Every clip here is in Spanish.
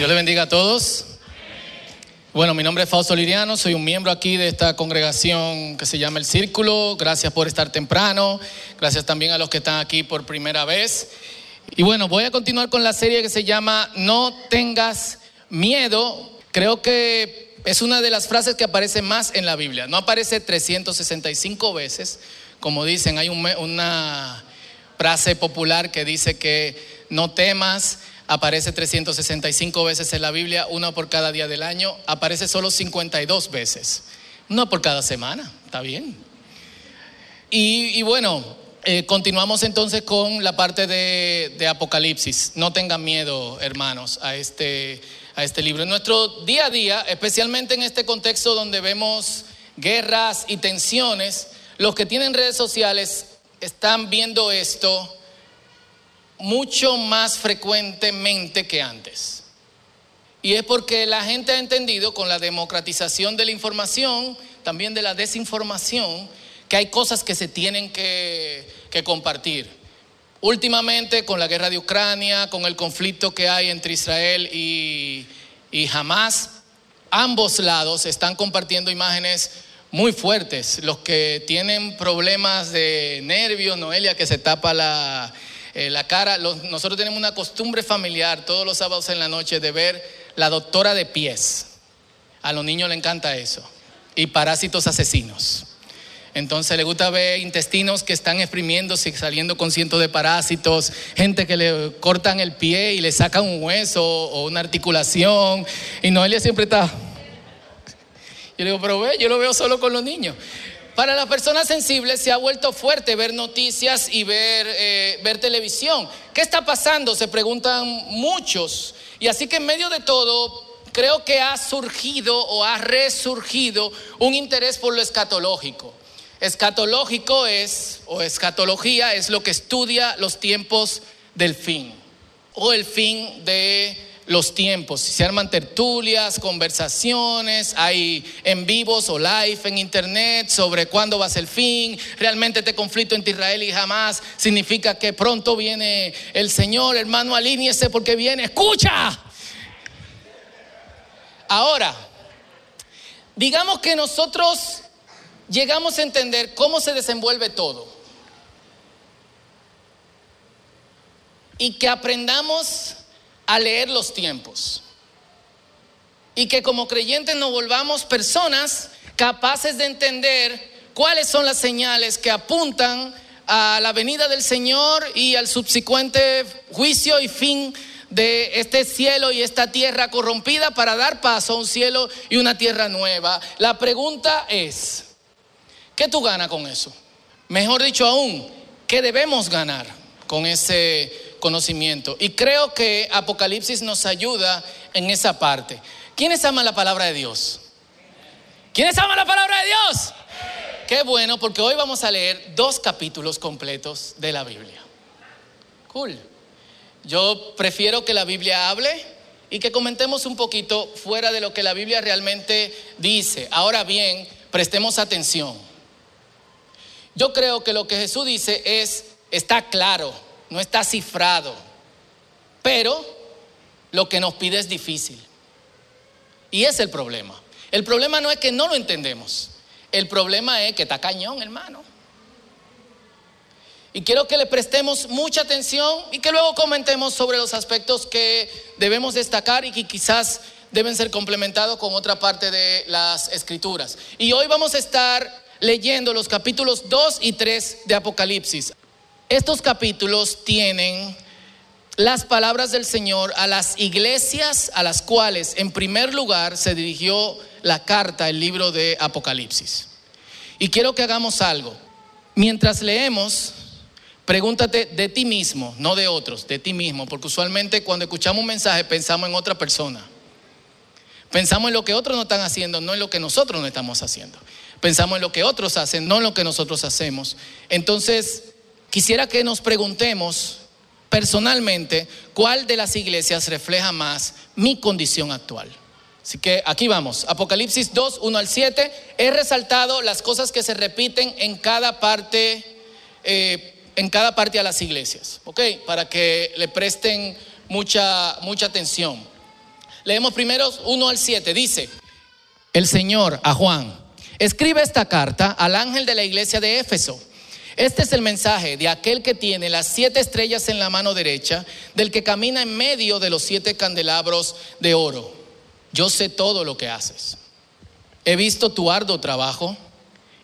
Dios le bendiga a todos. Bueno, mi nombre es Fausto Liriano, soy un miembro aquí de esta congregación que se llama El Círculo. Gracias por estar temprano. Gracias también a los que están aquí por primera vez. Y bueno, voy a continuar con la serie que se llama No tengas miedo. Creo que es una de las frases que aparece más en la Biblia. No aparece 365 veces, como dicen, hay una frase popular que dice que no temas, aparece 365 veces en la Biblia, una por cada día del año, aparece solo 52 veces, una por cada semana, está bien. Y, bueno, eh, continuamos entonces con la parte de, de, Apocalipsis. No tengan miedo, hermanos, a este, a este libro. En nuestro día a día, especialmente en este contexto donde vemos guerras y tensiones, los que tienen redes sociales están viendo esto mucho más frecuentemente que antes. Y es porque la gente ha entendido con la democratización de la información, también de la desinformación, que hay cosas que se tienen que, compartir. Últimamente con la guerra de Ucrania, con el conflicto que hay entre Israel y, y Hamas, ambos lados están compartiendo imágenes muy fuertes. Los que tienen problemas de nervios, Noelia que se tapa la, eh, la cara. nosotros tenemos una costumbre familiar todos los sábados en la noche de ver la doctora de pies. A los niños les encanta eso. Y parásitos asesinos. Entonces le gusta ver intestinos que están exprimiéndose, saliendo con cientos de parásitos, gente que le cortan el pie y le sacan un hueso o una articulación. Y Noelia siempre está. Yo le digo, pero ve, yo lo veo solo con los niños. Para las personas sensibles se ha vuelto fuerte ver noticias y ver, eh, ver televisión. ¿Qué está pasando? Se preguntan muchos. Y así que en medio de todo, creo que ha surgido o ha resurgido un interés por lo escatológico. Escatológico es, o escatología es lo que estudia los tiempos del fin, o el fin de los tiempos. Se arman tertulias, conversaciones, hay en vivos o live en internet sobre cuándo va a ser el fin. Realmente este conflicto entre Israel y Hamas significa que pronto viene el Señor, hermano, alíñese porque viene. Escucha. Ahora, digamos que nosotros llegamos a entender cómo se desenvuelve todo. Y que aprendamos a leer los tiempos. Y que como creyentes nos volvamos personas capaces de entender cuáles son las señales que apuntan a la venida del Señor y al subsecuente juicio y fin de este cielo y esta tierra corrompida para dar paso a un cielo y una tierra nueva. La pregunta es, ¿qué tú ganas con eso? Mejor dicho aún, ¿qué debemos ganar con ese conocimiento. Y creo que Apocalipsis nos ayuda en esa parte. ¿Quiénes aman la palabra de Dios? ¿Quiénes aman la palabra de Dios? Qué bueno, porque hoy vamos a leer dos capítulos completos de la Biblia. Cool. Yo prefiero que la Biblia hable y que comentemos un poquito fuera de lo que la Biblia realmente dice. Ahora bien, prestemos atención. Yo creo que lo que Jesús dice es, está claro, no está cifrado, pero lo que nos pide es difícil. Y es el problema. El problema no es que no lo entendemos, el problema es que está cañón, hermano. Y quiero que le prestemos mucha atención y que luego comentemos sobre los aspectos que debemos destacar y que quizás deben ser complementados con otra parte de las escrituras. Y hoy vamos a estar leyendo los capítulos 2 y 3 de Apocalipsis. Estos capítulos tienen las palabras del Señor a las iglesias a las cuales en primer lugar se dirigió la carta, el libro de Apocalipsis. Y quiero que hagamos algo. Mientras leemos, pregúntate de ti mismo, no de otros, de ti mismo, porque usualmente cuando escuchamos un mensaje pensamos en otra persona. Pensamos en lo que otros no están haciendo, no en lo que nosotros no estamos haciendo. Pensamos en lo que otros hacen, no en lo que nosotros hacemos. Entonces, quisiera que nos preguntemos personalmente cuál de las iglesias refleja más mi condición actual. Así que aquí vamos, Apocalipsis 2, 1 al 7. He resaltado las cosas que se repiten en cada parte, eh, en cada parte a las iglesias, ¿ok? Para que le presten mucha, mucha atención. Leemos primero 1 al 7. Dice, el Señor a Juan, escribe esta carta al ángel de la iglesia de Éfeso. Este es el mensaje de aquel que tiene las siete estrellas en la mano derecha, del que camina en medio de los siete candelabros de oro. Yo sé todo lo que haces. He visto tu arduo trabajo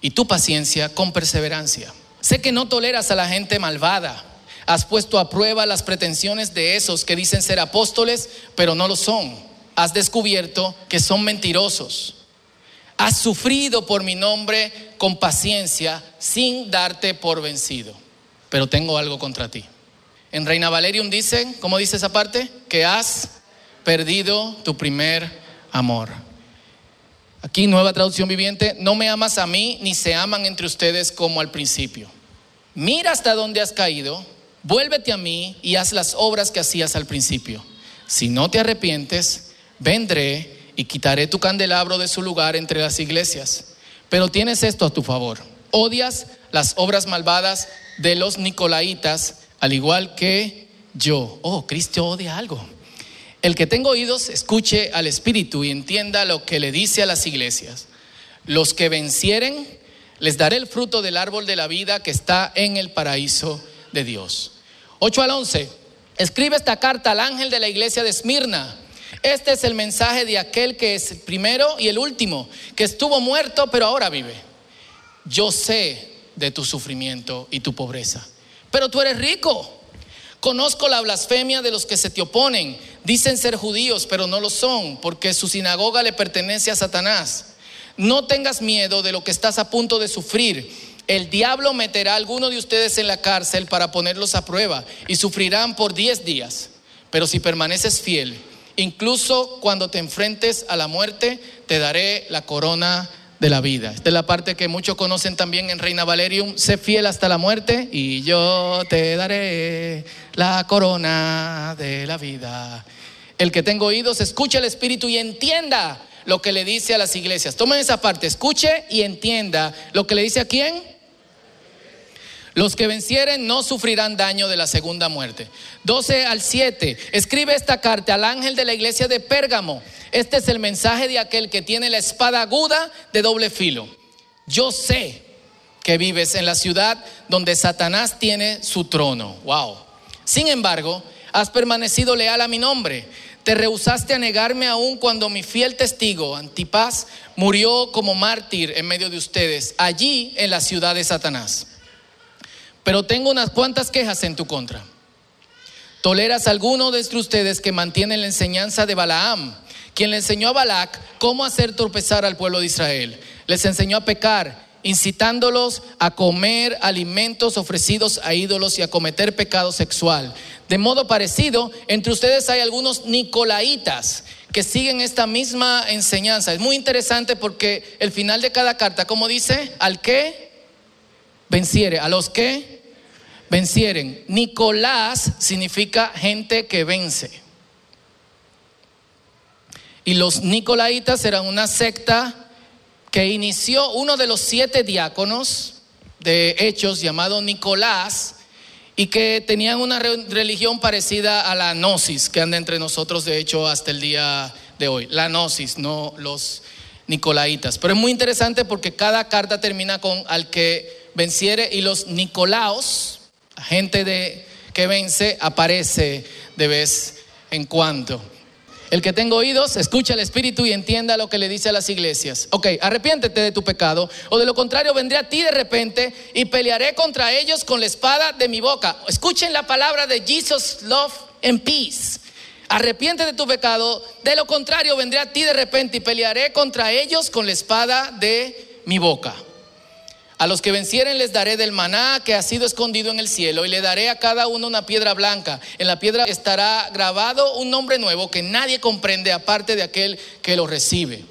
y tu paciencia con perseverancia. Sé que no toleras a la gente malvada. Has puesto a prueba las pretensiones de esos que dicen ser apóstoles, pero no lo son. Has descubierto que son mentirosos. Has sufrido por mi nombre con paciencia sin darte por vencido. Pero tengo algo contra ti. En Reina Valerium dice, ¿cómo dice esa parte? Que has perdido tu primer amor. Aquí, nueva traducción viviente, no me amas a mí ni se aman entre ustedes como al principio. Mira hasta dónde has caído, vuélvete a mí y haz las obras que hacías al principio. Si no te arrepientes, vendré y quitaré tu candelabro de su lugar entre las iglesias. Pero tienes esto a tu favor. Odias las obras malvadas de los nicolaitas, al igual que yo. Oh, Cristo odia algo. El que tenga oídos, escuche al Espíritu y entienda lo que le dice a las iglesias. Los que vencieren, les daré el fruto del árbol de la vida que está en el paraíso de Dios. 8 al 11. Escribe esta carta al ángel de la iglesia de Esmirna. Este es el mensaje de aquel que es el primero y el último, que estuvo muerto pero ahora vive. Yo sé de tu sufrimiento y tu pobreza, pero tú eres rico. Conozco la blasfemia de los que se te oponen. Dicen ser judíos, pero no lo son, porque su sinagoga le pertenece a Satanás. No tengas miedo de lo que estás a punto de sufrir. El diablo meterá a alguno de ustedes en la cárcel para ponerlos a prueba y sufrirán por diez días. Pero si permaneces fiel, incluso cuando te enfrentes a la muerte, te daré la corona de la vida. Esta es la parte que muchos conocen también en Reina Valerium. Sé fiel hasta la muerte y yo te daré la corona de la vida. El que tenga oídos, escuche el Espíritu y entienda lo que le dice a las iglesias. Tomen esa parte, escuche y entienda lo que le dice a quién. Los que vencieren no sufrirán daño de la segunda muerte. 12 al 7. Escribe esta carta al ángel de la iglesia de Pérgamo. Este es el mensaje de aquel que tiene la espada aguda de doble filo. Yo sé que vives en la ciudad donde Satanás tiene su trono. Wow. Sin embargo, has permanecido leal a mi nombre. Te rehusaste a negarme aún cuando mi fiel testigo, Antipas, murió como mártir en medio de ustedes, allí en la ciudad de Satanás. Pero tengo unas cuantas quejas en tu contra. Toleras a alguno de ustedes que mantienen la enseñanza de Balaam, quien le enseñó a Balac cómo hacer tropezar al pueblo de Israel. Les enseñó a pecar, incitándolos a comer alimentos ofrecidos a ídolos y a cometer pecado sexual. De modo parecido, entre ustedes hay algunos nicolaitas que siguen esta misma enseñanza. Es muy interesante porque el final de cada carta, como dice, al que venciere, a los que vencieren. Nicolás significa gente que vence. Y los nicolaitas eran una secta que inició uno de los siete diáconos de Hechos llamado Nicolás y que tenían una religión parecida a la gnosis que anda entre nosotros de hecho hasta el día de hoy. La gnosis, no los nicolaitas. Pero es muy interesante porque cada carta termina con al que venciere y los nicolaos, gente de, que vence aparece de vez en cuando. El que tenga oídos, escucha al Espíritu y entienda lo que le dice a las iglesias. Ok, arrepiéntete de tu pecado, o de lo contrario vendré a ti de repente y pelearé contra ellos con la espada de mi boca. Escuchen la palabra de Jesus, love and peace. Arrepiéntete de tu pecado, de lo contrario vendré a ti de repente y pelearé contra ellos con la espada de mi boca. A los que vencieren les daré del maná que ha sido escondido en el cielo y le daré a cada uno una piedra blanca. En la piedra estará grabado un nombre nuevo que nadie comprende aparte de aquel que lo recibe.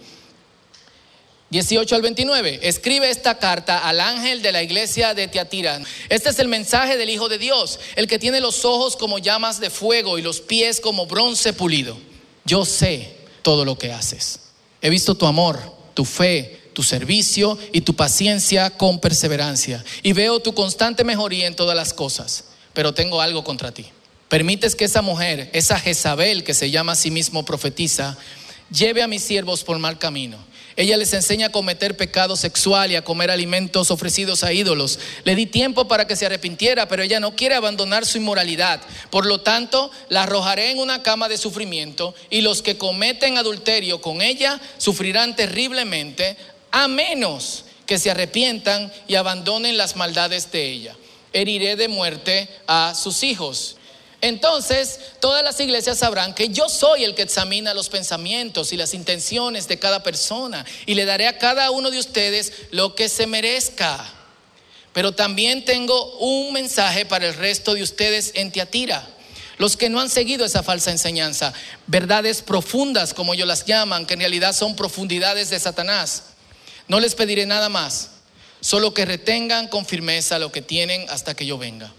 18 al 29. Escribe esta carta al ángel de la iglesia de Tiatira. Este es el mensaje del Hijo de Dios, el que tiene los ojos como llamas de fuego y los pies como bronce pulido. Yo sé todo lo que haces. He visto tu amor, tu fe tu servicio y tu paciencia con perseverancia. Y veo tu constante mejoría en todas las cosas. Pero tengo algo contra ti. Permites que esa mujer, esa Jezabel que se llama a sí mismo profetiza, lleve a mis siervos por mal camino. Ella les enseña a cometer pecado sexual y a comer alimentos ofrecidos a ídolos. Le di tiempo para que se arrepintiera, pero ella no quiere abandonar su inmoralidad. Por lo tanto, la arrojaré en una cama de sufrimiento y los que cometen adulterio con ella sufrirán terriblemente, a menos que se arrepientan y abandonen las maldades de ella. Heriré de muerte a sus hijos entonces, todas las iglesias sabrán que yo soy el que examina los pensamientos y las intenciones de cada persona y le daré a cada uno de ustedes lo que se merezca. Pero también tengo un mensaje para el resto de ustedes en Tiatira. Los que no han seguido esa falsa enseñanza, verdades profundas como ellos las llaman, que en realidad son profundidades de Satanás. No les pediré nada más, solo que retengan con firmeza lo que tienen hasta que yo venga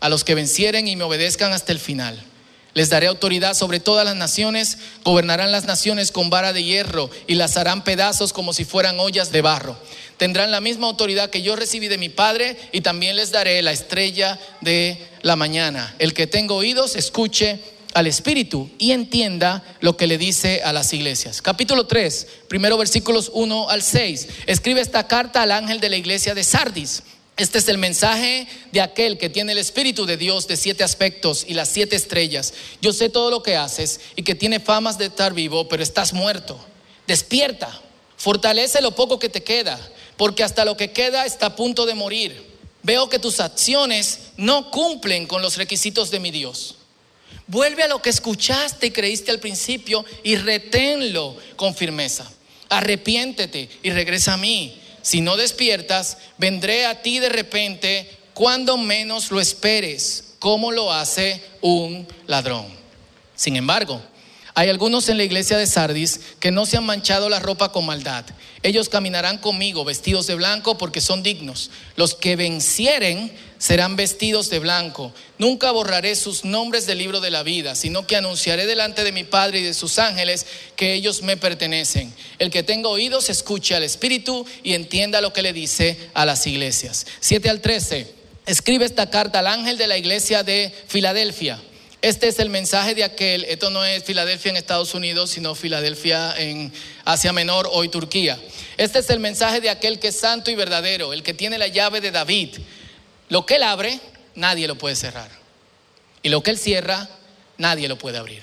a los que vencieren y me obedezcan hasta el final. Les daré autoridad sobre todas las naciones, gobernarán las naciones con vara de hierro y las harán pedazos como si fueran ollas de barro. Tendrán la misma autoridad que yo recibí de mi Padre y también les daré la estrella de la mañana. El que tenga oídos, escuche al Espíritu y entienda lo que le dice a las iglesias. Capítulo 3, primero versículos 1 al 6. Escribe esta carta al ángel de la iglesia de Sardis. Este es el mensaje de aquel que tiene el Espíritu de Dios de siete aspectos y las siete estrellas. Yo sé todo lo que haces y que tiene famas de estar vivo, pero estás muerto. Despierta, fortalece lo poco que te queda, porque hasta lo que queda está a punto de morir. Veo que tus acciones no cumplen con los requisitos de mi Dios. Vuelve a lo que escuchaste y creíste al principio y reténlo con firmeza. Arrepiéntete y regresa a mí si no despiertas, vendré a ti de repente cuando menos lo esperes, como lo hace un ladrón. Sin embargo, hay algunos en la iglesia de Sardis que no se han manchado la ropa con maldad. Ellos caminarán conmigo vestidos de blanco porque son dignos. Los que vencieren serán vestidos de blanco. Nunca borraré sus nombres del libro de la vida, sino que anunciaré delante de mi Padre y de sus ángeles que ellos me pertenecen. El que tenga oídos escuche al Espíritu y entienda lo que le dice a las iglesias. 7 al 13. Escribe esta carta al ángel de la iglesia de Filadelfia este es el mensaje de aquel, esto no es Filadelfia en Estados Unidos, sino Filadelfia en Asia Menor, hoy Turquía. Este es el mensaje de aquel que es santo y verdadero, el que tiene la llave de David. Lo que él abre, nadie lo puede cerrar. Y lo que él cierra, nadie lo puede abrir.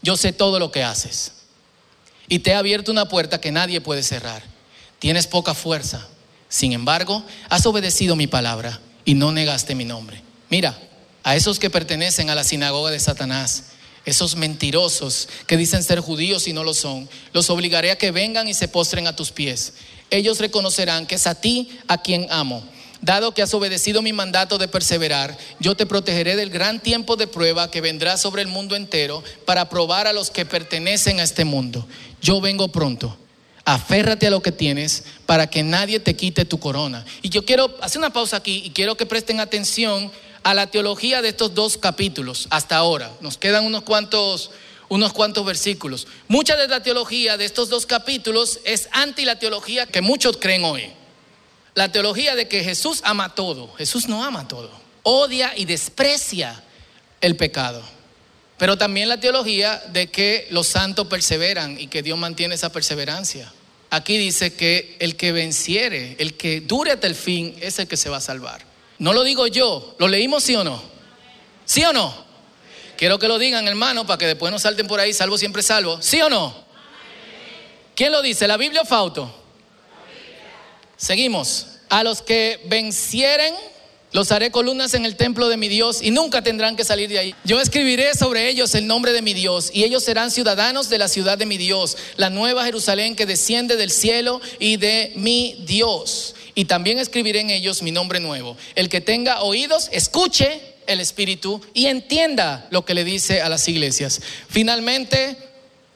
Yo sé todo lo que haces. Y te he abierto una puerta que nadie puede cerrar. Tienes poca fuerza. Sin embargo, has obedecido mi palabra y no negaste mi nombre. Mira, a esos que pertenecen a la sinagoga de Satanás, esos mentirosos que dicen ser judíos y no lo son, los obligaré a que vengan y se postren a tus pies. Ellos reconocerán que es a ti a quien amo. Dado que has obedecido mi mandato de perseverar, yo te protegeré del gran tiempo de prueba que vendrá sobre el mundo entero para probar a los que pertenecen a este mundo. Yo vengo pronto. Aférrate a lo que tienes para que nadie te quite tu corona. Y yo quiero hacer una pausa aquí y quiero que presten atención a la teología de estos dos capítulos hasta ahora. Nos quedan unos cuantos, unos cuantos versículos. Mucha de la teología de estos dos capítulos es anti la teología que muchos creen hoy. La teología de que Jesús ama todo. Jesús no ama todo. Odia y desprecia el pecado. Pero también la teología de que los santos perseveran y que Dios mantiene esa perseverancia. Aquí dice que el que venciere, el que dure hasta el fin, es el que se va a salvar. No lo digo yo, ¿lo leímos sí o no? ¿Sí o no? Quiero que lo digan, hermano, para que después no salten por ahí, salvo siempre salvo. ¿Sí o no? ¿Quién lo dice? ¿La Biblia o Fauto? Seguimos. A los que vencieren, los haré columnas en el templo de mi Dios y nunca tendrán que salir de ahí. Yo escribiré sobre ellos el nombre de mi Dios y ellos serán ciudadanos de la ciudad de mi Dios, la nueva Jerusalén que desciende del cielo y de mi Dios y también escribiré en ellos mi nombre nuevo. El que tenga oídos, escuche el Espíritu y entienda lo que le dice a las iglesias. Finalmente,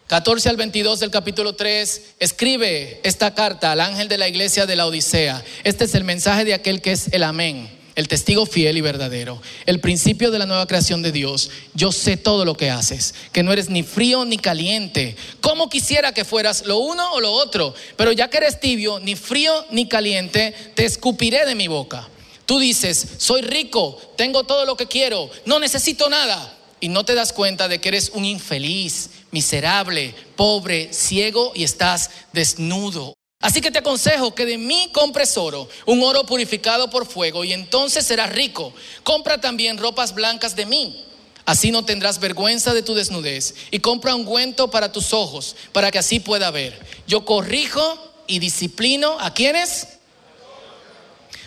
14 al 22 del capítulo 3, escribe esta carta al ángel de la iglesia de la Odisea. Este es el mensaje de aquel que es el amén el testigo fiel y verdadero, el principio de la nueva creación de Dios, yo sé todo lo que haces, que no eres ni frío ni caliente. Como quisiera que fueras lo uno o lo otro, pero ya que eres tibio, ni frío ni caliente, te escupiré de mi boca. Tú dices, soy rico, tengo todo lo que quiero, no necesito nada. Y no te das cuenta de que eres un infeliz, miserable, pobre, ciego y estás desnudo. Así que te aconsejo que de mí compres oro, un oro purificado por fuego, y entonces serás rico. Compra también ropas blancas de mí. Así no tendrás vergüenza de tu desnudez. Y compra un ungüento para tus ojos, para que así pueda ver. Yo corrijo y disciplino a quienes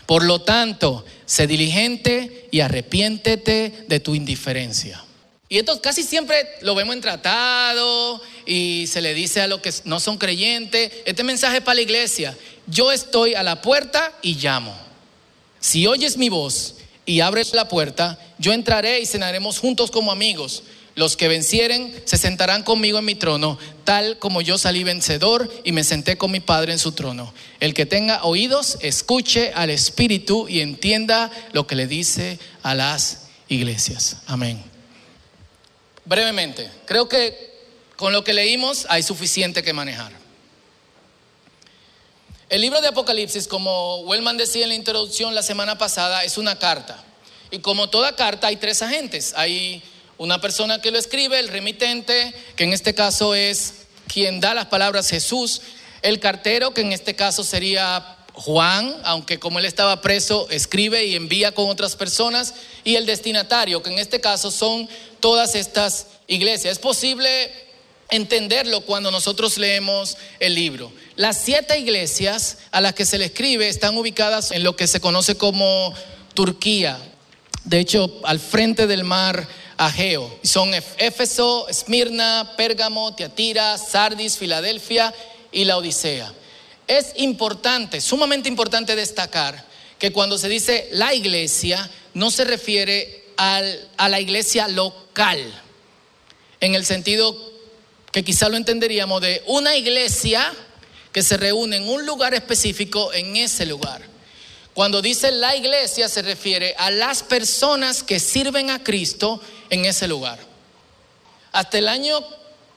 por lo tanto, sé diligente y arrepiéntete de tu indiferencia. Y esto casi siempre lo vemos en tratado y se le dice a los que no son creyentes, este mensaje es para la iglesia, yo estoy a la puerta y llamo. Si oyes mi voz y abres la puerta, yo entraré y cenaremos juntos como amigos. Los que vencieren se sentarán conmigo en mi trono, tal como yo salí vencedor y me senté con mi Padre en su trono. El que tenga oídos, escuche al Espíritu y entienda lo que le dice a las iglesias. Amén. Brevemente, creo que con lo que leímos hay suficiente que manejar. El libro de Apocalipsis, como Wellman decía en la introducción la semana pasada, es una carta. Y como toda carta hay tres agentes. Hay una persona que lo escribe, el remitente, que en este caso es quien da las palabras Jesús, el cartero, que en este caso sería Juan, aunque como él estaba preso, escribe y envía con otras personas, y el destinatario, que en este caso son todas estas iglesias. Es posible entenderlo cuando nosotros leemos el libro. Las siete iglesias a las que se le escribe están ubicadas en lo que se conoce como Turquía. De hecho, al frente del mar Ageo. Son Éfeso, Esmirna, Pérgamo, Tiatira, Sardis, Filadelfia y la Odisea. Es importante, sumamente importante destacar que cuando se dice la iglesia, no se refiere a la iglesia local, en el sentido que quizá lo entenderíamos de una iglesia que se reúne en un lugar específico en ese lugar. Cuando dice la iglesia se refiere a las personas que sirven a Cristo en ese lugar. Hasta el año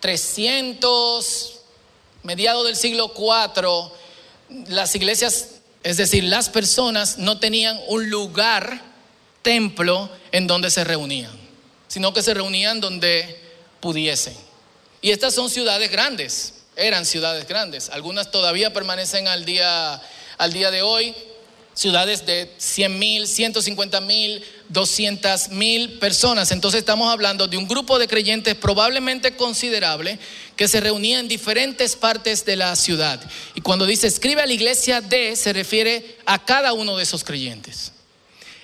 300, mediado del siglo IV, las iglesias, es decir, las personas no tenían un lugar, templo, en donde se reunían, sino que se reunían donde pudiesen. Y estas son ciudades grandes, eran ciudades grandes. Algunas todavía permanecen al día, al día de hoy, ciudades de 100 mil, 150 mil, 200 mil personas. Entonces estamos hablando de un grupo de creyentes probablemente considerable que se reunía en diferentes partes de la ciudad. Y cuando dice escribe a la iglesia de, se refiere a cada uno de esos creyentes.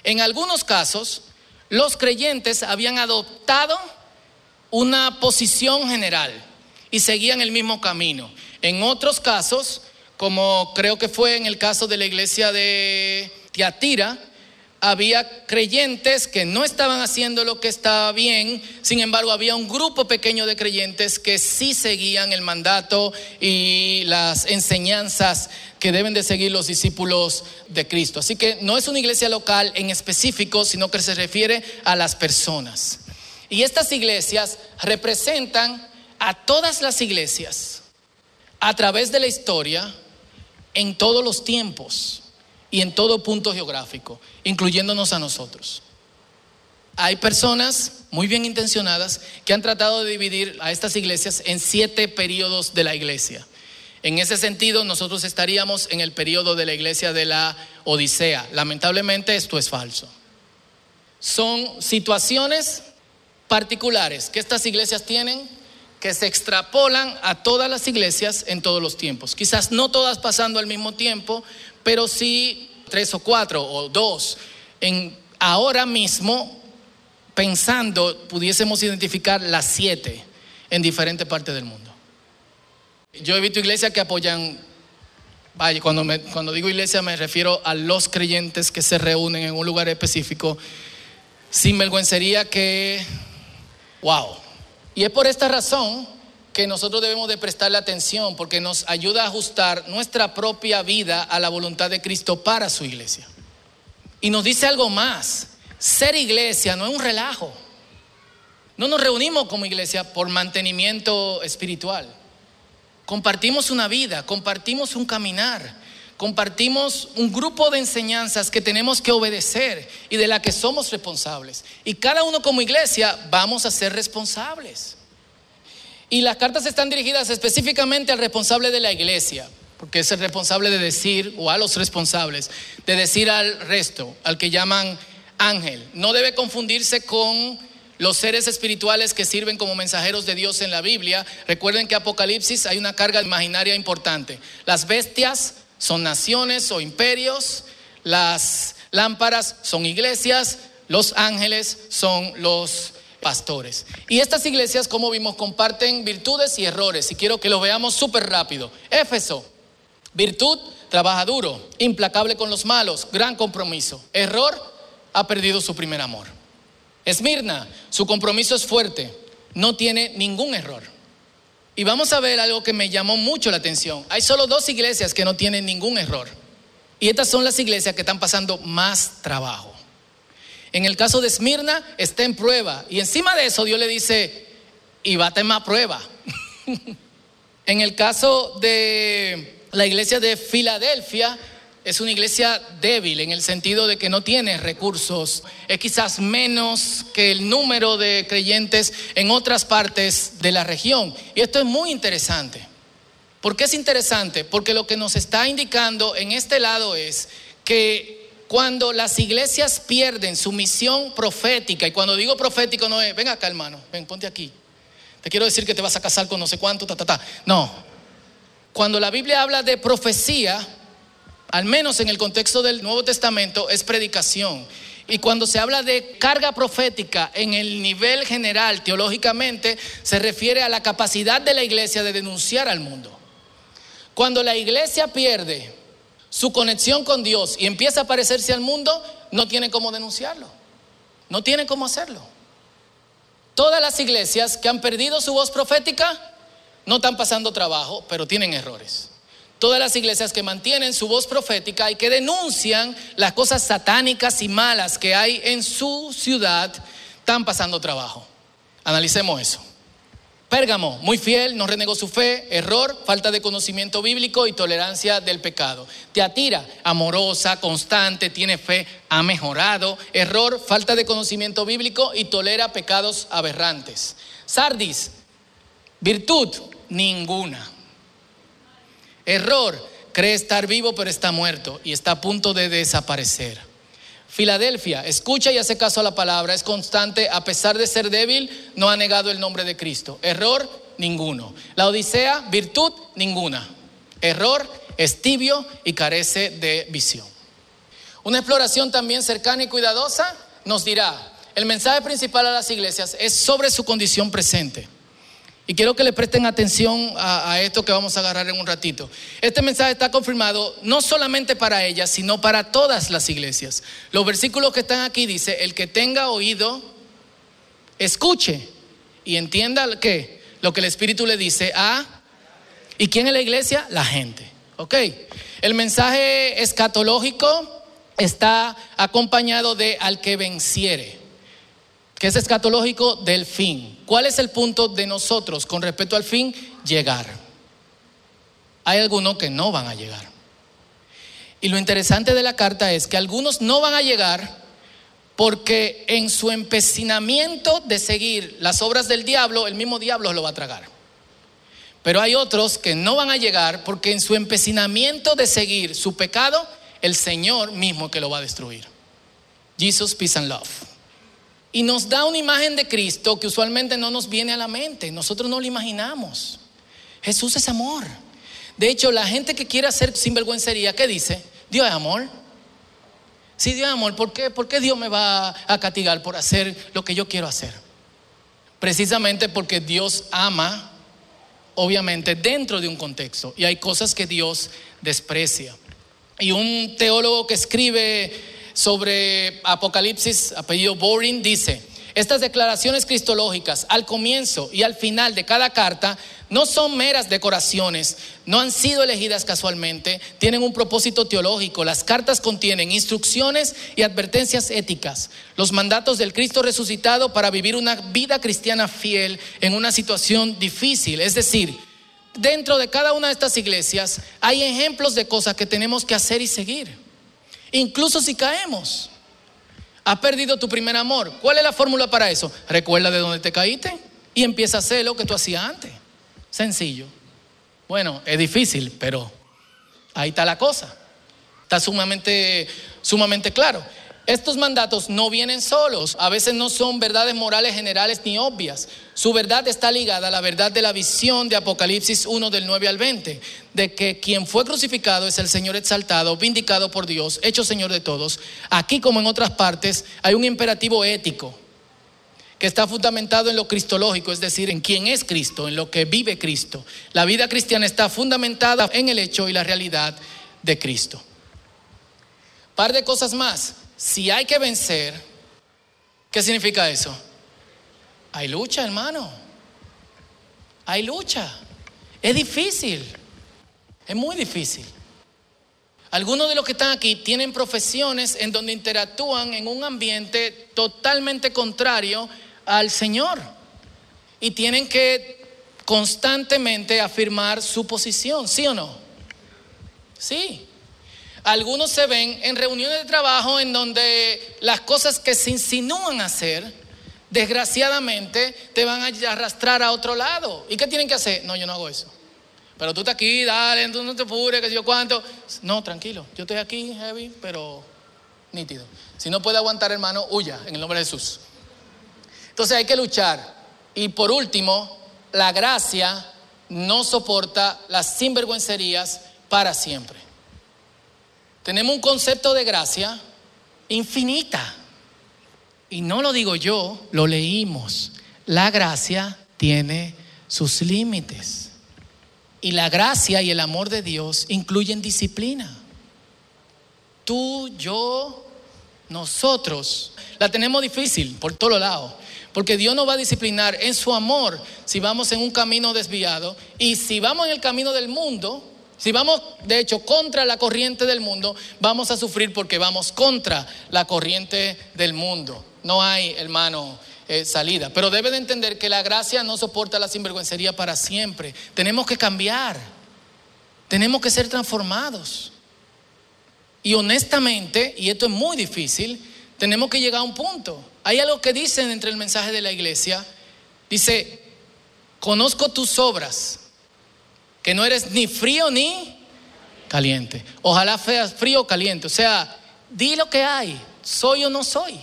En algunos casos, los creyentes habían adoptado una posición general y seguían el mismo camino. En otros casos, como creo que fue en el caso de la iglesia de Tiatira, había creyentes que no estaban haciendo lo que estaba bien, sin embargo había un grupo pequeño de creyentes que sí seguían el mandato y las enseñanzas que deben de seguir los discípulos de Cristo. Así que no es una iglesia local en específico, sino que se refiere a las personas. Y estas iglesias representan a todas las iglesias a través de la historia en todos los tiempos y en todo punto geográfico, incluyéndonos a nosotros. Hay personas muy bien intencionadas que han tratado de dividir a estas iglesias en siete periodos de la iglesia. En ese sentido, nosotros estaríamos en el periodo de la iglesia de la Odisea. Lamentablemente esto es falso. Son situaciones particulares que estas iglesias tienen que se extrapolan a todas las iglesias en todos los tiempos. Quizás no todas pasando al mismo tiempo, pero sí tres o cuatro o dos. En ahora mismo, pensando, pudiésemos identificar las siete en diferentes partes del mundo. Yo he visto iglesias que apoyan, vaya, cuando, cuando digo iglesia me refiero a los creyentes que se reúnen en un lugar específico, sin vergüencería que, wow, y es por esta razón que nosotros debemos de prestarle atención porque nos ayuda a ajustar nuestra propia vida a la voluntad de Cristo para su iglesia. Y nos dice algo más, ser iglesia no es un relajo. No nos reunimos como iglesia por mantenimiento espiritual. Compartimos una vida, compartimos un caminar, compartimos un grupo de enseñanzas que tenemos que obedecer y de la que somos responsables. Y cada uno como iglesia vamos a ser responsables. Y las cartas están dirigidas específicamente al responsable de la iglesia, porque es el responsable de decir, o a los responsables, de decir al resto, al que llaman ángel. No debe confundirse con los seres espirituales que sirven como mensajeros de Dios en la Biblia. Recuerden que Apocalipsis hay una carga imaginaria importante. Las bestias son naciones o imperios, las lámparas son iglesias, los ángeles son los pastores. Y estas iglesias, como vimos, comparten virtudes y errores. Y quiero que lo veamos súper rápido. Éfeso, virtud, trabaja duro, implacable con los malos, gran compromiso. Error, ha perdido su primer amor. Esmirna, su compromiso es fuerte, no tiene ningún error. Y vamos a ver algo que me llamó mucho la atención. Hay solo dos iglesias que no tienen ningún error. Y estas son las iglesias que están pasando más trabajo. En el caso de Esmirna está en prueba. Y encima de eso Dios le dice, y bate más prueba. en el caso de la iglesia de Filadelfia, es una iglesia débil en el sentido de que no tiene recursos, es quizás menos que el número de creyentes en otras partes de la región. Y esto es muy interesante. ¿Por qué es interesante? Porque lo que nos está indicando en este lado es que cuando las iglesias pierden su misión profética, y cuando digo profético no es, ven acá hermano, ven, ponte aquí. Te quiero decir que te vas a casar con no sé cuánto, ta, ta, ta. No. Cuando la Biblia habla de profecía, al menos en el contexto del Nuevo Testamento, es predicación. Y cuando se habla de carga profética en el nivel general, teológicamente, se refiere a la capacidad de la iglesia de denunciar al mundo. Cuando la iglesia pierde su conexión con Dios y empieza a parecerse al mundo, no tiene cómo denunciarlo. No tiene cómo hacerlo. Todas las iglesias que han perdido su voz profética no están pasando trabajo, pero tienen errores. Todas las iglesias que mantienen su voz profética y que denuncian las cosas satánicas y malas que hay en su ciudad están pasando trabajo. Analicemos eso. Pérgamo, muy fiel, no renegó su fe, error, falta de conocimiento bíblico y tolerancia del pecado. Teatira, amorosa, constante, tiene fe, ha mejorado, error, falta de conocimiento bíblico y tolera pecados aberrantes. Sardis, virtud, ninguna. Error, cree estar vivo pero está muerto y está a punto de desaparecer. Filadelfia, escucha y hace caso a la palabra, es constante, a pesar de ser débil, no ha negado el nombre de Cristo. Error, ninguno. La Odisea, virtud, ninguna. Error, es tibio y carece de visión. Una exploración también cercana y cuidadosa nos dirá, el mensaje principal a las iglesias es sobre su condición presente. Y quiero que le presten atención a, esto que vamos a agarrar en un ratito. Este mensaje está confirmado no solamente para ellas, sino para todas las iglesias. Los versículos que están aquí dice, el que tenga oído, escuche y entienda lo que el Espíritu le dice a... ¿Y quién es la iglesia? La gente. ¿Ok? El mensaje escatológico está acompañado de al que venciere que es escatológico del fin. ¿Cuál es el punto de nosotros con respecto al fin? Llegar. Hay algunos que no van a llegar. Y lo interesante de la carta es que algunos no van a llegar porque en su empecinamiento de seguir las obras del diablo, el mismo diablo lo va a tragar. Pero hay otros que no van a llegar porque en su empecinamiento de seguir su pecado, el Señor mismo que lo va a destruir. Jesus, peace and love. Y nos da una imagen de Cristo que usualmente no nos viene a la mente, nosotros no lo imaginamos. Jesús es amor. De hecho, la gente que quiere hacer sinvergüencería, ¿qué dice? Dios es amor. Si Dios es amor, ¿por qué, ¿por qué Dios me va a castigar por hacer lo que yo quiero hacer? Precisamente porque Dios ama, obviamente, dentro de un contexto. Y hay cosas que Dios desprecia. Y un teólogo que escribe sobre Apocalipsis, apellido Boring, dice, estas declaraciones cristológicas al comienzo y al final de cada carta no son meras decoraciones, no han sido elegidas casualmente, tienen un propósito teológico. Las cartas contienen instrucciones y advertencias éticas, los mandatos del Cristo resucitado para vivir una vida cristiana fiel en una situación difícil. Es decir, dentro de cada una de estas iglesias hay ejemplos de cosas que tenemos que hacer y seguir. Incluso si caemos. Has perdido tu primer amor. ¿Cuál es la fórmula para eso? Recuerda de dónde te caíste y empieza a hacer lo que tú hacías antes. Sencillo. Bueno, es difícil, pero ahí está la cosa. Está sumamente, sumamente claro. Estos mandatos no vienen solos, a veces no son verdades morales generales ni obvias. Su verdad está ligada a la verdad de la visión de Apocalipsis 1 del 9 al 20, de que quien fue crucificado es el Señor exaltado, vindicado por Dios, hecho Señor de todos. Aquí como en otras partes hay un imperativo ético que está fundamentado en lo cristológico, es decir, en quién es Cristo, en lo que vive Cristo. La vida cristiana está fundamentada en el hecho y la realidad de Cristo. Par de cosas más si hay que vencer, ¿qué significa eso? Hay lucha, hermano. Hay lucha. Es difícil. Es muy difícil. Algunos de los que están aquí tienen profesiones en donde interactúan en un ambiente totalmente contrario al Señor. Y tienen que constantemente afirmar su posición, ¿sí o no? Sí. Algunos se ven en reuniones de trabajo en donde las cosas que se insinúan hacer, desgraciadamente, te van a arrastrar a otro lado. ¿Y qué tienen que hacer? No, yo no hago eso. Pero tú estás aquí, dale, tú no te apures, que yo cuánto. No, tranquilo, yo estoy aquí, heavy, pero nítido. Si no puede aguantar, hermano, huya en el nombre de Jesús. Entonces hay que luchar. Y por último, la gracia no soporta las sinvergüencerías para siempre. Tenemos un concepto de gracia infinita. Y no lo digo yo, lo leímos. La gracia tiene sus límites. Y la gracia y el amor de Dios incluyen disciplina. Tú, yo, nosotros la tenemos difícil por todos lados. Porque Dios nos va a disciplinar en su amor si vamos en un camino desviado. Y si vamos en el camino del mundo, si vamos, de hecho, contra la corriente del mundo, vamos a sufrir porque vamos contra la corriente del mundo. No hay, hermano, eh, salida. Pero debe de entender que la gracia no soporta la sinvergüencería para siempre. Tenemos que cambiar. Tenemos que ser transformados. Y honestamente, y esto es muy difícil, tenemos que llegar a un punto. Hay algo que dicen entre el mensaje de la iglesia. Dice, conozco tus obras que no eres ni frío ni caliente. Ojalá seas frío o caliente. O sea, di lo que hay. ¿Soy o no soy?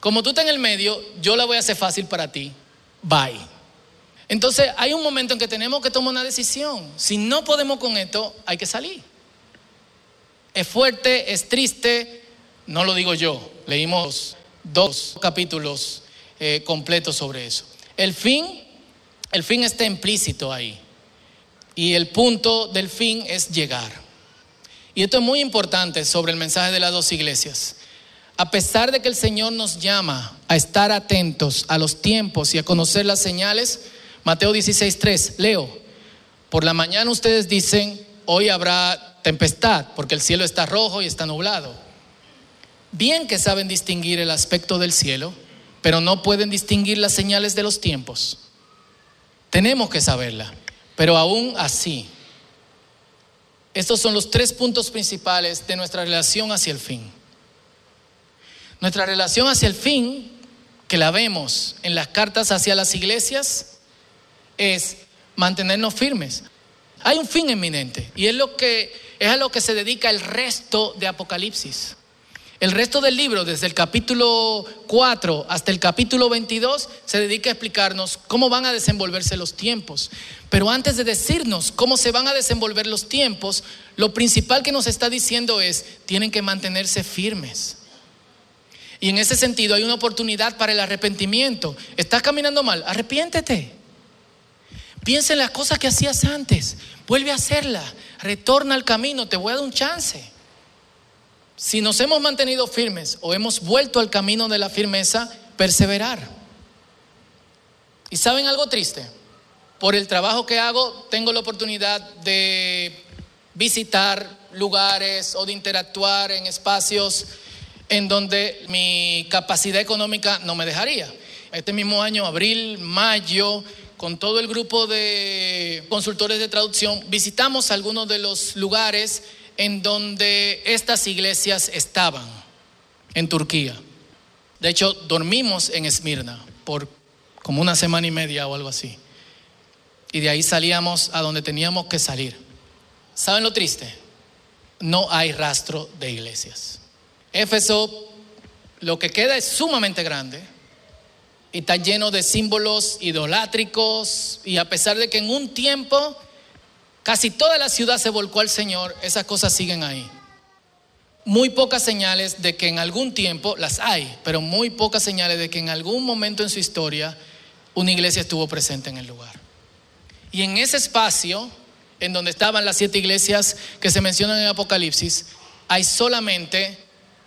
Como tú estás en el medio, yo la voy a hacer fácil para ti. Bye. Entonces hay un momento en que tenemos que tomar una decisión. Si no podemos con esto, hay que salir. Es fuerte, es triste, no lo digo yo. Leímos dos capítulos eh, completos sobre eso. El fin, el fin está implícito ahí. Y el punto del fin es llegar. Y esto es muy importante sobre el mensaje de las dos iglesias. A pesar de que el Señor nos llama a estar atentos a los tiempos y a conocer las señales, Mateo 16:3, leo, por la mañana ustedes dicen, hoy habrá tempestad, porque el cielo está rojo y está nublado. Bien que saben distinguir el aspecto del cielo, pero no pueden distinguir las señales de los tiempos. Tenemos que saberla. Pero aún así, estos son los tres puntos principales de nuestra relación hacia el fin. Nuestra relación hacia el fin, que la vemos en las cartas hacia las iglesias, es mantenernos firmes. Hay un fin eminente y es lo que es a lo que se dedica el resto de Apocalipsis. El resto del libro, desde el capítulo 4 hasta el capítulo 22, se dedica a explicarnos cómo van a desenvolverse los tiempos. Pero antes de decirnos cómo se van a desenvolver los tiempos, lo principal que nos está diciendo es, tienen que mantenerse firmes. Y en ese sentido hay una oportunidad para el arrepentimiento. ¿Estás caminando mal? Arrepiéntete. Piensa en las cosas que hacías antes. Vuelve a hacerla. Retorna al camino. Te voy a dar un chance. Si nos hemos mantenido firmes o hemos vuelto al camino de la firmeza, perseverar. ¿Y saben algo triste? Por el trabajo que hago, tengo la oportunidad de visitar lugares o de interactuar en espacios en donde mi capacidad económica no me dejaría. Este mismo año, abril, mayo, con todo el grupo de consultores de traducción, visitamos algunos de los lugares en donde estas iglesias estaban, en Turquía. De hecho, dormimos en Esmirna por como una semana y media o algo así. Y de ahí salíamos a donde teníamos que salir. ¿Saben lo triste? No hay rastro de iglesias. Éfeso, lo que queda es sumamente grande y está lleno de símbolos idolátricos y a pesar de que en un tiempo casi toda la ciudad se volcó al Señor, esas cosas siguen ahí. Muy pocas señales de que en algún tiempo, las hay, pero muy pocas señales de que en algún momento en su historia una iglesia estuvo presente en el lugar. Y en ese espacio, en donde estaban las siete iglesias que se mencionan en Apocalipsis, hay solamente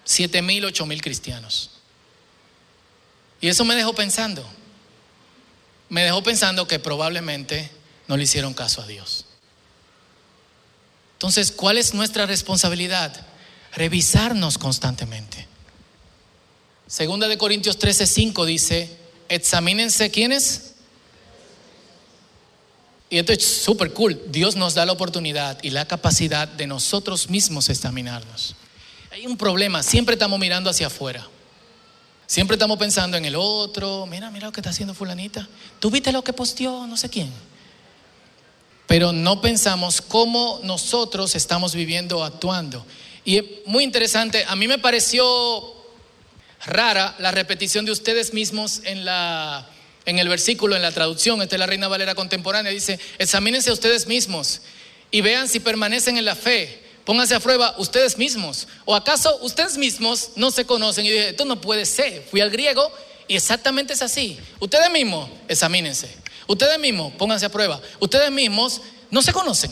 siete mil, ocho mil cristianos. Y eso me dejó pensando. Me dejó pensando que probablemente no le hicieron caso a Dios. Entonces, ¿cuál es nuestra responsabilidad? Revisarnos constantemente. Segunda de Corintios 13, 5 dice, examínense quiénes. Y esto es súper cool. Dios nos da la oportunidad y la capacidad de nosotros mismos examinarnos. Hay un problema, siempre estamos mirando hacia afuera. Siempre estamos pensando en el otro. Mira, mira lo que está haciendo fulanita. ¿Tú viste lo que posteó no sé quién? Pero no pensamos cómo nosotros estamos viviendo, actuando. Y es muy interesante, a mí me pareció rara la repetición de ustedes mismos en, la, en el versículo, en la traducción. Esta es la Reina Valera contemporánea. Dice, examínense ustedes mismos y vean si permanecen en la fe. Pónganse a prueba ustedes mismos. ¿O acaso ustedes mismos no se conocen? Y dije, esto no puede ser. Fui al griego y exactamente es así. Ustedes mismos, examínense. Ustedes mismos, pónganse a prueba. Ustedes mismos no se conocen.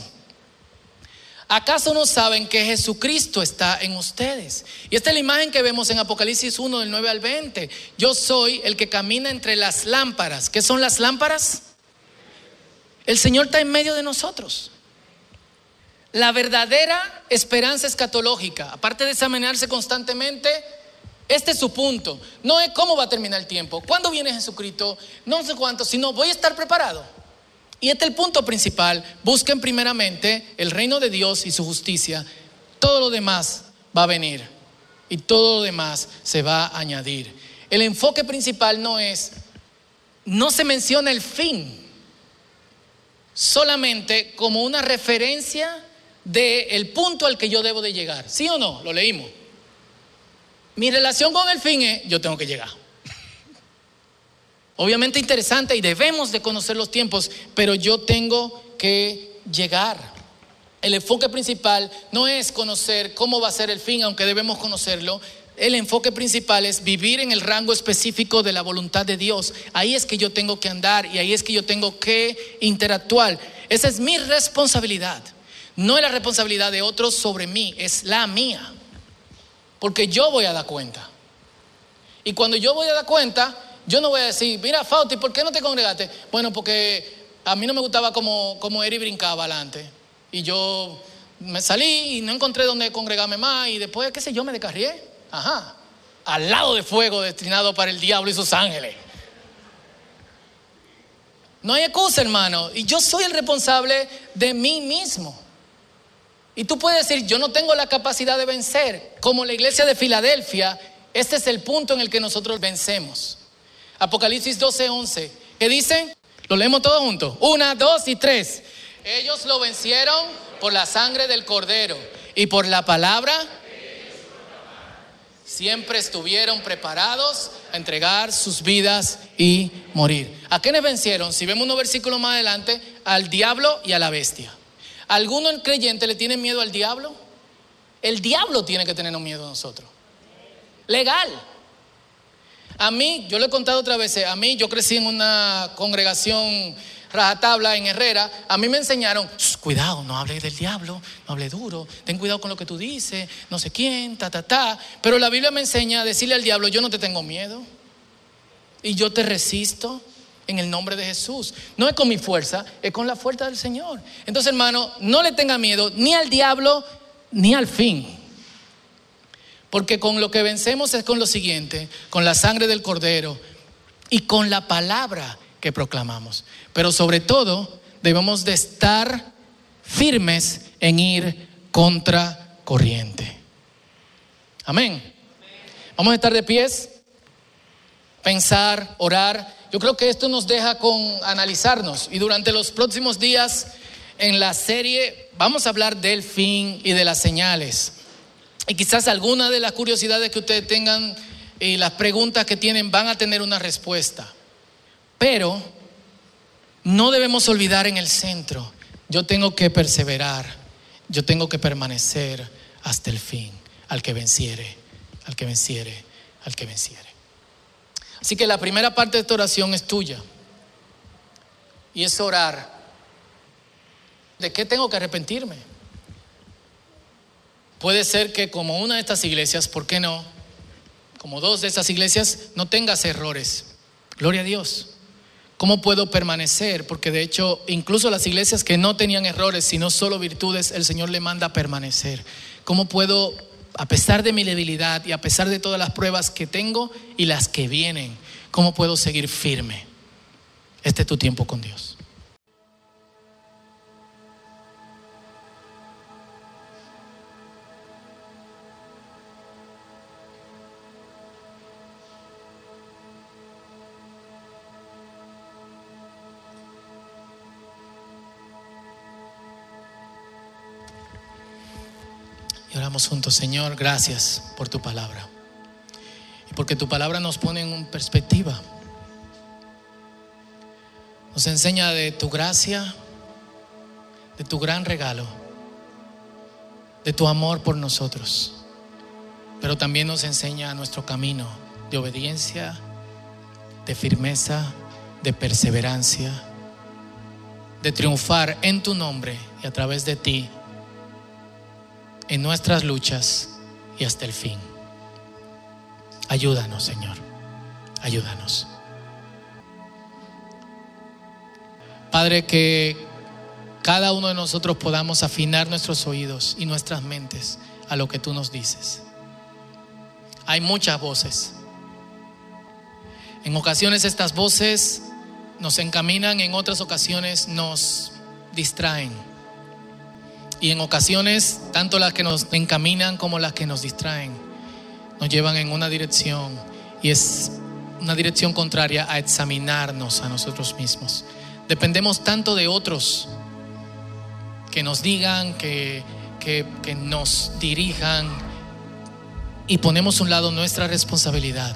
¿Acaso no saben que Jesucristo está en ustedes? Y esta es la imagen que vemos en Apocalipsis 1 del 9 al 20. Yo soy el que camina entre las lámparas. ¿Qué son las lámparas? El Señor está en medio de nosotros. La verdadera esperanza escatológica, aparte de examinarse constantemente, este es su punto. No es cómo va a terminar el tiempo, cuándo viene Jesucristo, no sé cuánto, sino voy a estar preparado. Y este es el punto principal. Busquen primeramente el reino de Dios y su justicia. Todo lo demás va a venir y todo lo demás se va a añadir. El enfoque principal no es, no se menciona el fin, solamente como una referencia del el punto al que yo debo de llegar. ¿Sí o no? Lo leímos. Mi relación con el fin es, yo tengo que llegar. Obviamente interesante y debemos de conocer los tiempos, pero yo tengo que llegar. El enfoque principal no es conocer cómo va a ser el fin, aunque debemos conocerlo. El enfoque principal es vivir en el rango específico de la voluntad de Dios. Ahí es que yo tengo que andar y ahí es que yo tengo que interactuar. Esa es mi responsabilidad. No es la responsabilidad de otros sobre mí, es la mía. Porque yo voy a dar cuenta. Y cuando yo voy a dar cuenta, yo no voy a decir, mira, Fauti, ¿por qué no te congregaste? Bueno, porque a mí no me gustaba como, como Eri brincaba adelante. Y yo me salí y no encontré dónde congregarme más. Y después, qué sé yo, me descarrié. Ajá. Al lado de fuego destinado para el diablo y sus ángeles. No hay excusa, hermano. Y yo soy el responsable de mí mismo. Y tú puedes decir, yo no tengo la capacidad de vencer. Como la iglesia de Filadelfia, este es el punto en el que nosotros vencemos. Apocalipsis 12, 11. ¿Qué dice? Lo leemos todos juntos. Una, dos y tres. Ellos lo vencieron por la sangre del cordero y por la palabra. Siempre estuvieron preparados a entregar sus vidas y morir. ¿A quiénes vencieron? Si vemos unos versículos más adelante, al diablo y a la bestia. ¿Alguno creyente le tiene miedo al diablo? El diablo tiene que tener miedo a nosotros. Legal. A mí, yo le he contado otra vez, a mí yo crecí en una congregación rajatabla en Herrera, a mí me enseñaron, cuidado, no hable del diablo, no hable duro, ten cuidado con lo que tú dices, no sé quién, ta, ta, ta. Pero la Biblia me enseña a decirle al diablo, yo no te tengo miedo y yo te resisto en el nombre de Jesús. No es con mi fuerza, es con la fuerza del Señor. Entonces, hermano, no le tenga miedo ni al diablo ni al fin. Porque con lo que vencemos es con lo siguiente, con la sangre del cordero y con la palabra que proclamamos. Pero sobre todo debemos de estar firmes en ir contra corriente. Amén. Vamos a estar de pies, pensar, orar. Yo creo que esto nos deja con analizarnos y durante los próximos días en la serie vamos a hablar del fin y de las señales. Y quizás alguna de las curiosidades que ustedes tengan y las preguntas que tienen van a tener una respuesta. Pero no debemos olvidar en el centro, yo tengo que perseverar, yo tengo que permanecer hasta el fin, al que venciere, al que venciere, al que venciere. Así que la primera parte de esta oración es tuya. Y es orar. ¿De qué tengo que arrepentirme? Puede ser que como una de estas iglesias, ¿por qué no? Como dos de estas iglesias, no tengas errores. Gloria a Dios. ¿Cómo puedo permanecer? Porque de hecho, incluso las iglesias que no tenían errores, sino solo virtudes, el Señor le manda a permanecer. ¿Cómo puedo, a pesar de mi debilidad y a pesar de todas las pruebas que tengo y las que vienen, cómo puedo seguir firme? Este es tu tiempo con Dios. Juntos, Señor, gracias por tu palabra. Y porque tu palabra nos pone en perspectiva. Nos enseña de tu gracia, de tu gran regalo, de tu amor por nosotros. Pero también nos enseña nuestro camino de obediencia, de firmeza, de perseverancia, de triunfar en tu nombre y a través de ti en nuestras luchas y hasta el fin. Ayúdanos, Señor. Ayúdanos. Padre, que cada uno de nosotros podamos afinar nuestros oídos y nuestras mentes a lo que tú nos dices. Hay muchas voces. En ocasiones estas voces nos encaminan, en otras ocasiones nos distraen. Y en ocasiones, tanto las que nos encaminan como las que nos distraen, nos llevan en una dirección y es una dirección contraria a examinarnos a nosotros mismos. Dependemos tanto de otros que nos digan, que, que, nos dirijan y ponemos a un lado nuestra responsabilidad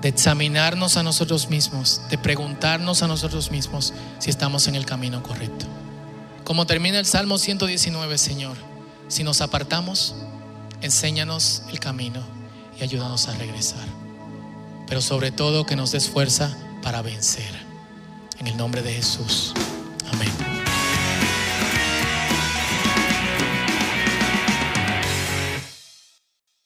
de examinarnos a nosotros mismos, de preguntarnos a nosotros mismos si estamos en el camino correcto. Como termina el Salmo 119, Señor, si nos apartamos, enséñanos el camino y ayúdanos a regresar. Pero sobre todo que nos des fuerza para vencer. En el nombre de Jesús. Amén.